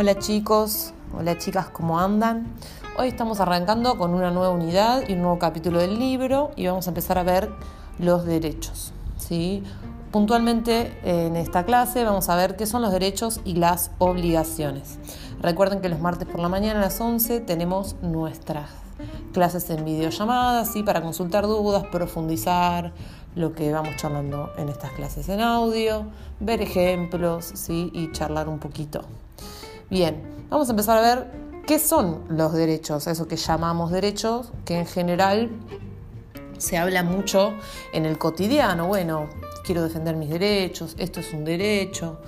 Hola chicos, hola chicas, ¿cómo andan? Hoy estamos arrancando con una nueva unidad y un nuevo capítulo del libro y vamos a empezar a ver los derechos. ¿sí? Puntualmente en esta clase vamos a ver qué son los derechos y las obligaciones. Recuerden que los martes por la mañana a las 11 tenemos nuestras clases en videollamada, ¿sí? para consultar dudas, profundizar lo que vamos charlando en estas clases en audio, ver ejemplos ¿sí? y charlar un poquito. Bien, vamos a empezar a ver qué son los derechos, eso que llamamos derechos, que en general se habla mucho en el cotidiano. Bueno, quiero defender mis derechos, esto es un derecho.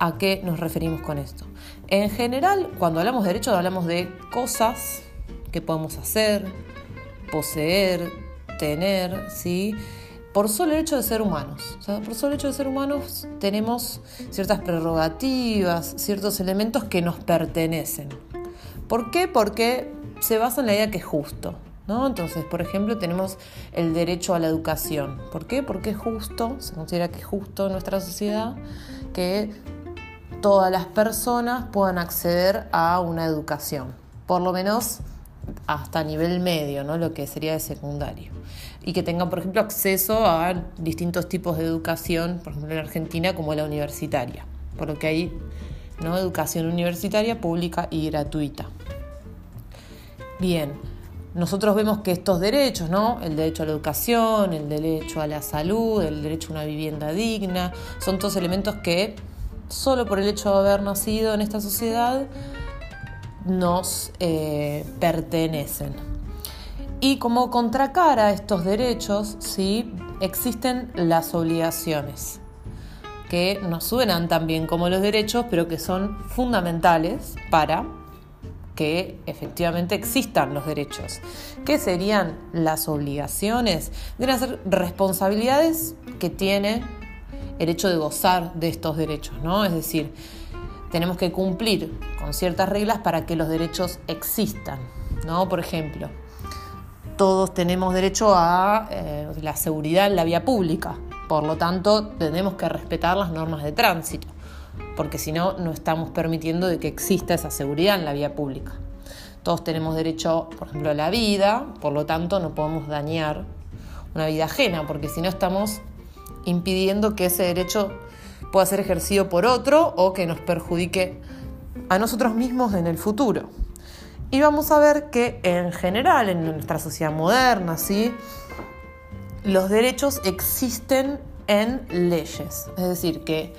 ¿A qué nos referimos con esto? En general, cuando hablamos de derechos, hablamos de cosas que podemos hacer, poseer, tener, ¿sí? Por solo el hecho de ser humanos. O sea, por solo el hecho de ser humanos tenemos ciertas prerrogativas, ciertos elementos que nos pertenecen. ¿Por qué? Porque se basa en la idea que es justo. ¿no? Entonces, por ejemplo, tenemos el derecho a la educación. ¿Por qué? Porque es justo, se considera que es justo en nuestra sociedad que todas las personas puedan acceder a una educación. Por lo menos hasta nivel medio, ¿no? lo que sería de secundario. Y que tengan, por ejemplo, acceso a distintos tipos de educación, por ejemplo en Argentina, como la universitaria, por lo que hay ¿no? educación universitaria pública y gratuita. Bien, nosotros vemos que estos derechos, ¿no? el derecho a la educación, el derecho a la salud, el derecho a una vivienda digna, son todos elementos que solo por el hecho de haber nacido en esta sociedad nos eh, pertenecen. Y como contracara a estos derechos, ¿sí? existen las obligaciones, que nos suenan también como los derechos, pero que son fundamentales para que efectivamente existan los derechos. ¿Qué serían las obligaciones? Deben ser responsabilidades que tiene el hecho de gozar de estos derechos, ¿no? Es decir, tenemos que cumplir con ciertas reglas para que los derechos existan. ¿no? Por ejemplo, todos tenemos derecho a eh, la seguridad en la vía pública, por lo tanto tenemos que respetar las normas de tránsito, porque si no, no estamos permitiendo de que exista esa seguridad en la vía pública. Todos tenemos derecho, por ejemplo, a la vida, por lo tanto no podemos dañar una vida ajena, porque si no estamos impidiendo que ese derecho pueda ser ejercido por otro o que nos perjudique a nosotros mismos en el futuro. Y vamos a ver que en general en nuestra sociedad moderna, ¿sí? los derechos existen en leyes, es decir, que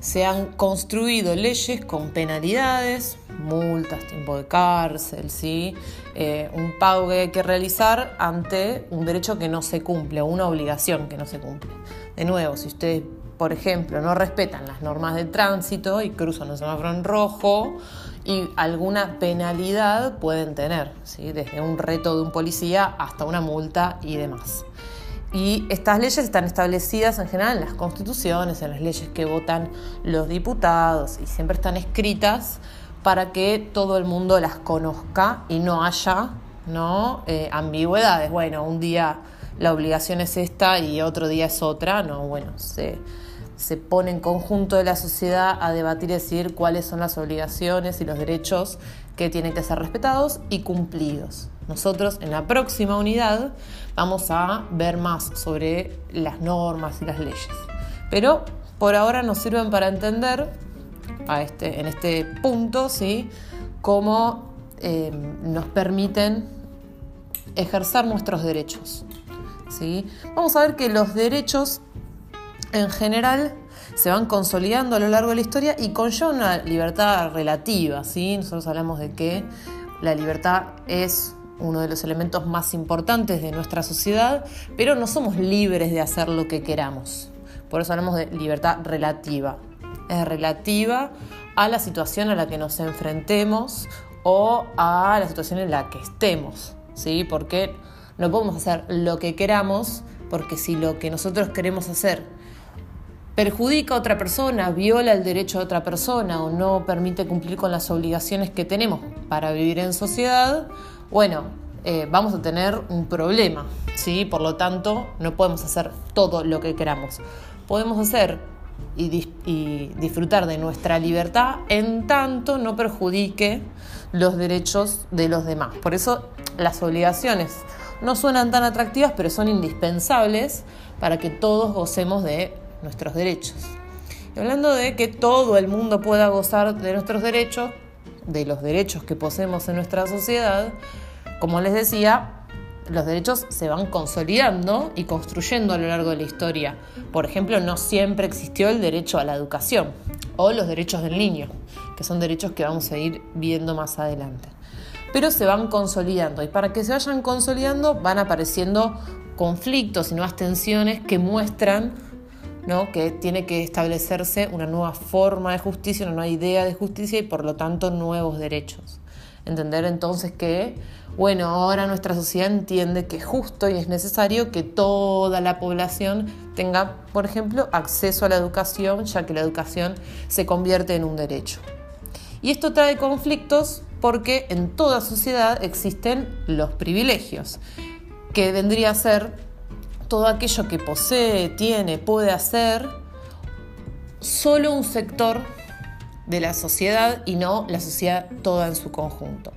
se han construido leyes con penalidades, multas, tiempo de cárcel, ¿sí? Eh, un pago que hay que realizar ante un derecho que no se cumple o una obligación que no se cumple. De nuevo, si ustedes por ejemplo, no respetan las normas de tránsito y cruzan un semáforo en rojo y alguna penalidad pueden tener, ¿sí? desde un reto de un policía hasta una multa y demás. Y estas leyes están establecidas en general en las constituciones, en las leyes que votan los diputados y siempre están escritas para que todo el mundo las conozca y no haya ¿no? Eh, ambigüedades. Bueno, un día la obligación es esta y otro día es otra. No, bueno, se, se pone en conjunto de la sociedad a debatir y decidir cuáles son las obligaciones y los derechos que tienen que ser respetados y cumplidos. Nosotros en la próxima unidad vamos a ver más sobre las normas y las leyes. Pero por ahora nos sirven para entender este, en este punto ¿sí? cómo eh, nos permiten ejercer nuestros derechos. ¿sí? Vamos a ver que los derechos en general se van consolidando a lo largo de la historia y conllevan una libertad relativa. ¿sí? Nosotros hablamos de que la libertad es uno de los elementos más importantes de nuestra sociedad, pero no somos libres de hacer lo que queramos. Por eso hablamos de libertad relativa. Es relativa a la situación a la que nos enfrentemos o a la situación en la que estemos, ¿sí? Porque no podemos hacer lo que queramos, porque si lo que nosotros queremos hacer perjudica a otra persona, viola el derecho de otra persona o no permite cumplir con las obligaciones que tenemos para vivir en sociedad, bueno, eh, vamos a tener un problema, ¿sí? Por lo tanto, no podemos hacer todo lo que queramos. Podemos hacer y, disfrutar de nuestra libertad en tanto no perjudique los derechos de los demás. Por eso las obligaciones no suenan tan atractivas, pero son indispensables para que todos gocemos de nuestros derechos. Y hablando de que todo el mundo pueda gozar de nuestros derechos, de los derechos que poseemos en nuestra sociedad, como les decía, los derechos se van consolidando y construyendo a lo largo de la historia. Por ejemplo, no siempre existió el derecho a la educación o los derechos del niño, que son derechos que vamos a ir viendo más adelante. Pero se van consolidando y para que se vayan consolidando van apareciendo conflictos y nuevas tensiones que muestran ¿no? que tiene que establecerse una nueva forma de justicia, una nueva idea de justicia y por lo tanto nuevos derechos. Entender entonces que, bueno, ahora nuestra sociedad entiende que es justo y es necesario que toda la población tenga, por ejemplo, acceso a la educación, ya que la educación se convierte en un derecho. Y esto trae conflictos porque en toda sociedad existen los privilegios, que vendría a ser todo aquello que posee, tiene, puede hacer, solo un sector de la sociedad y no la sociedad toda en su conjunto.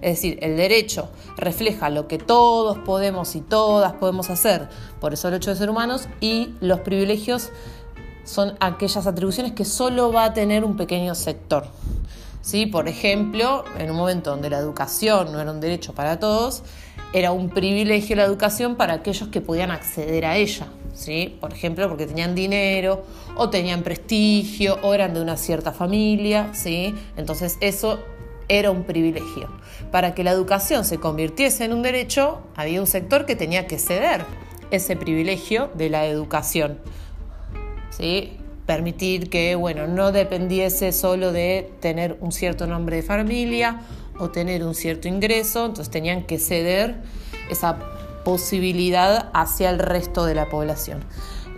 Es decir, el derecho refleja lo que todos podemos y todas podemos hacer por el solo hecho de ser humanos y los privilegios son aquellas atribuciones que solo va a tener un pequeño sector. ¿Sí? Por ejemplo, en un momento donde la educación no era un derecho para todos, era un privilegio la educación para aquellos que podían acceder a ella. ¿sí? Por ejemplo, porque tenían dinero o tenían prestigio o eran de una cierta familia, ¿sí? Entonces eso era un privilegio. Para que la educación se convirtiese en un derecho, había un sector que tenía que ceder ese privilegio de la educación. ¿Sí? Permitir que, bueno, no dependiese solo de tener un cierto nombre de familia o tener un cierto ingreso, entonces tenían que ceder esa posibilidad hacia el resto de la población.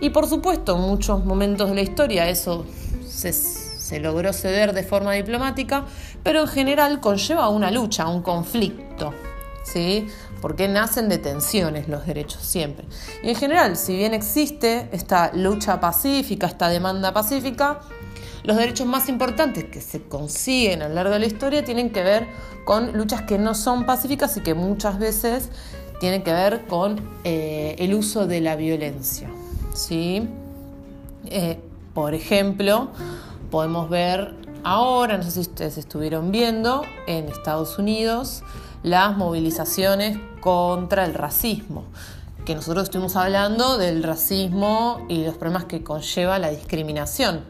Y por supuesto, en muchos momentos de la historia eso se, logró ceder de forma diplomática, pero en general conlleva una lucha, un conflicto, ¿sí? Porque nacen de tensiones los derechos siempre. Y en general, si bien existe esta lucha pacífica, esta demanda pacífica, los derechos más importantes que se consiguen a lo largo de la historia tienen que ver con luchas que no son pacíficas y que muchas veces tiene que ver con eh, el uso de la violencia. ¿sí? Eh, por ejemplo, podemos ver ahora, no sé si ustedes estuvieron viendo, en Estados Unidos las movilizaciones contra el racismo, que nosotros estuvimos hablando del racismo y los problemas que conlleva la discriminación.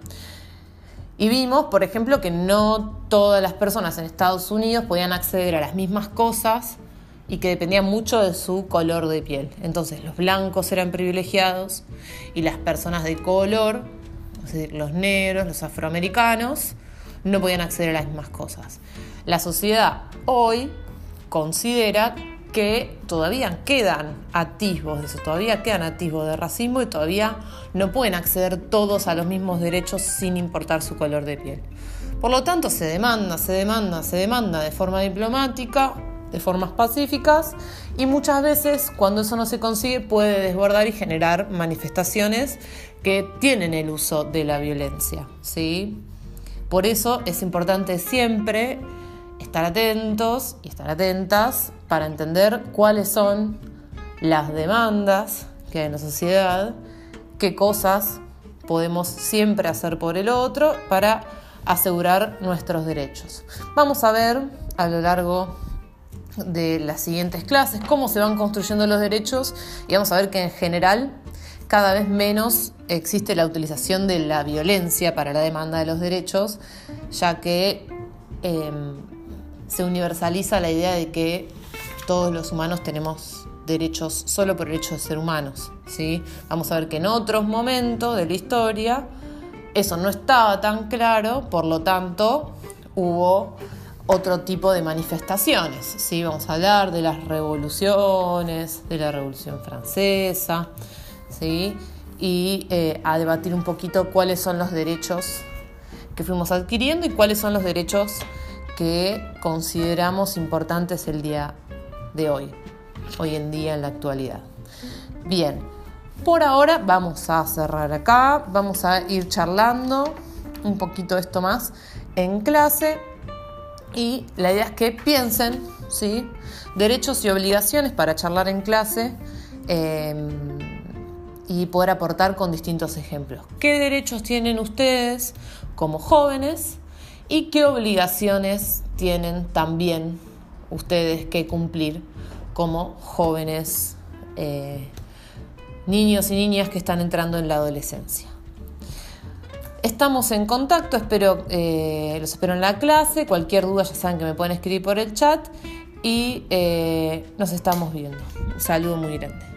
Y vimos, por ejemplo, que no todas las personas en Estados Unidos podían acceder a las mismas cosas y que dependía mucho de su color de piel. Entonces los blancos eran privilegiados y las personas de color, es decir, los negros, los afroamericanos, no podían acceder a las mismas cosas. La sociedad hoy considera que todavía quedan atisbos de eso, todavía quedan atisbos de racismo y todavía no pueden acceder todos a los mismos derechos sin importar su color de piel. Por lo tanto, se demanda, se demanda, se demanda de forma diplomática de formas pacíficas y muchas veces cuando eso no se consigue puede desbordar y generar manifestaciones que tienen el uso de la violencia. ¿sí? Por eso es importante siempre estar atentos y estar atentas para entender cuáles son las demandas que hay en la sociedad, qué cosas podemos siempre hacer por el otro para asegurar nuestros derechos. Vamos a ver a lo largo de las siguientes clases, cómo se van construyendo los derechos y vamos a ver que en general cada vez menos existe la utilización de la violencia para la demanda de los derechos, ya que em, se universaliza la idea de que todos los humanos tenemos derechos solo por el hecho de ser humanos. ¿sí? Vamos a ver que en otros momentos de la historia eso no estaba tan claro, por lo tanto hubo otro tipo de manifestaciones. ¿sí? Vamos a hablar de las revoluciones, de la Revolución Francesa, ¿sí? y eh, a debatir un poquito cuáles son los derechos que fuimos adquiriendo y cuáles son los derechos que consideramos importantes el día de hoy, hoy en día en la actualidad. Bien, Por ahora vamos a cerrar acá, vamos a ir charlando un poquito esto más en clase y la idea es que piensen, ¿sí? Derechos y obligaciones para charlar en clase em, y poder aportar con distintos ejemplos. ¿Qué derechos tienen ustedes como jóvenes y qué obligaciones tienen también ustedes que cumplir como jóvenes, eh, niños y niñas que están entrando en la adolescencia? Estamos en contacto, espero, eh, los espero en la clase. Cualquier duda ya saben que me pueden escribir por el chat y eh, nos estamos viendo. Un saludo muy grande.